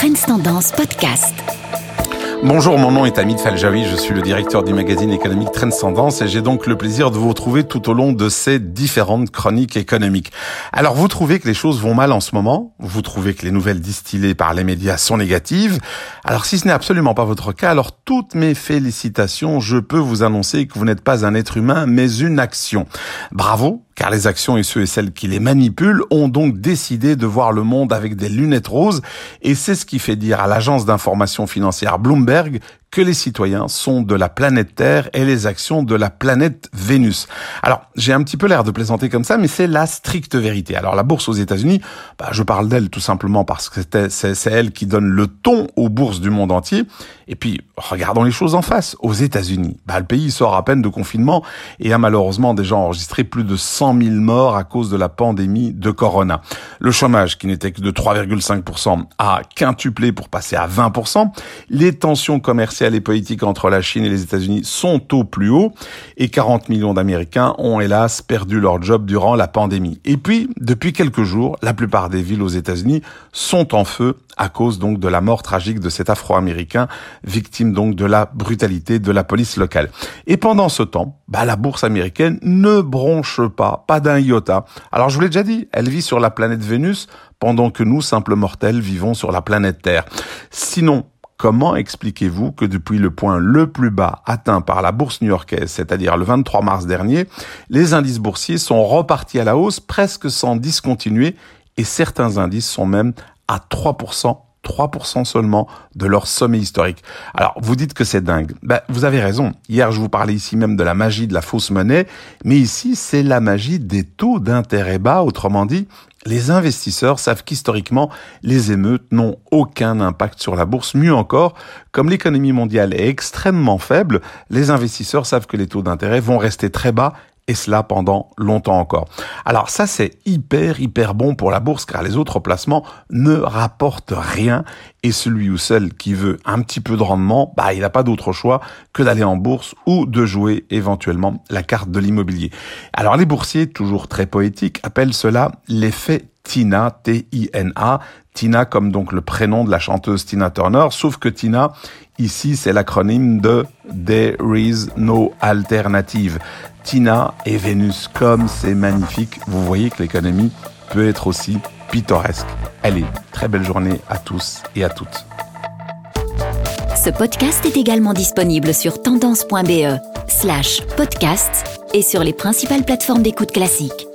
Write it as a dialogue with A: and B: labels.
A: Trends Podcast.
B: Bonjour, mon nom est Amit Faljawi, je suis le directeur du magazine économique Tendance et j'ai donc le plaisir de vous retrouver tout au long de ces différentes chroniques économiques. Alors vous trouvez que les choses vont mal en ce moment? Vous trouvez que les nouvelles distillées par les médias sont négatives? Alors si ce n'est absolument pas votre cas, alors toutes mes félicitations, je peux vous annoncer que vous n'êtes pas un être humain mais une action. Bravo, car les actions et ceux et celles qui les manipulent ont donc décidé de voir le monde avec des lunettes roses, et c'est ce qui fait dire à l'agence d'information financière Bloomberg que les citoyens sont de la planète Terre et les actions de la planète Vénus. Alors, j'ai un petit peu l'air de plaisanter comme ça, mais c'est la stricte vérité. Alors, la bourse aux États-Unis, bah, je parle d'elle tout simplement parce que c'est elle qui donne le ton aux bourses du monde entier. Et puis, regardons les choses en face. Aux États-Unis, bah, le pays sort à peine de confinement et a malheureusement déjà enregistré plus de 100 000 morts à cause de la pandémie de Corona. Le chômage, qui n'était que de 3,5%, a quintuplé pour passer à 20%. Les tensions commerciales les politiques entre la Chine et les États-Unis sont au plus haut et 40 millions d'Américains ont hélas perdu leur job durant la pandémie. Et puis, depuis quelques jours, la plupart des villes aux États-Unis sont en feu à cause donc de la mort tragique de cet Afro-Américain, victime donc de la brutalité de la police locale. Et pendant ce temps, bah, la bourse américaine ne bronche pas, pas d'un iota. Alors je vous l'ai déjà dit, elle vit sur la planète Vénus pendant que nous, simples mortels, vivons sur la planète Terre. Sinon, Comment expliquez-vous que depuis le point le plus bas atteint par la bourse new-yorkaise, c'est-à-dire le 23 mars dernier, les indices boursiers sont repartis à la hausse presque sans discontinuer et certains indices sont même à 3% 3% seulement de leur sommet historique. Alors, vous dites que c'est dingue. Ben, vous avez raison. Hier, je vous parlais ici même de la magie de la fausse monnaie, mais ici, c'est la magie des taux d'intérêt bas. Autrement dit, les investisseurs savent qu'historiquement, les émeutes n'ont aucun impact sur la bourse. Mieux encore, comme l'économie mondiale est extrêmement faible, les investisseurs savent que les taux d'intérêt vont rester très bas et cela pendant longtemps encore. Alors ça c'est hyper hyper bon pour la bourse car les autres placements ne rapportent rien et celui ou celle qui veut un petit peu de rendement, bah il n'a pas d'autre choix que d'aller en bourse ou de jouer éventuellement la carte de l'immobilier. Alors les boursiers, toujours très poétiques, appellent cela l'effet Tina, T-I-N-A, Tina comme donc le prénom de la chanteuse Tina Turner, sauf que Tina, ici c'est l'acronyme de There is no alternative. Tina et Vénus, comme c'est magnifique, vous voyez que l'économie peut être aussi pittoresque. Allez, très belle journée à tous et à toutes.
A: Ce podcast est également disponible sur tendance.be slash podcast et sur les principales plateformes d'écoute classiques.